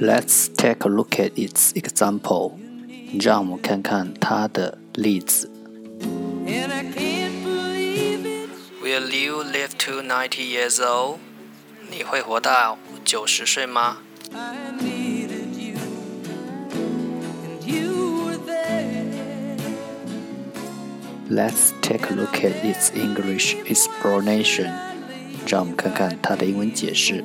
Let's take a look at its example. 让我们看看它的例子。Will you live to ninety years old？你会活到九十岁吗？Let's take a look at its English explanation. 让我们看看它的英文解释。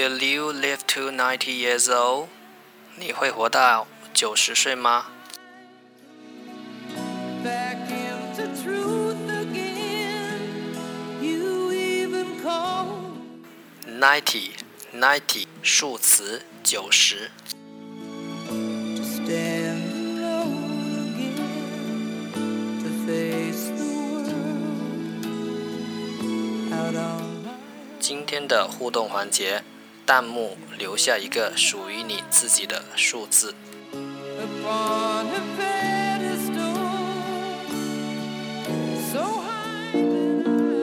Will you live to ninety years old? 你会活到九十岁吗？Ninety, ninety，数词九十。今天的互动环节。弹幕留下一个属于你自己的数字。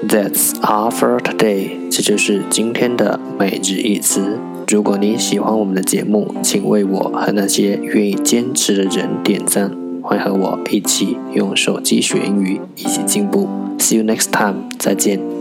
That's all for today。这就是今天的每日一词。如果你喜欢我们的节目，请为我和那些愿意坚持的人点赞。欢迎和我一起用手机学英语，一起进步。See you next time。再见。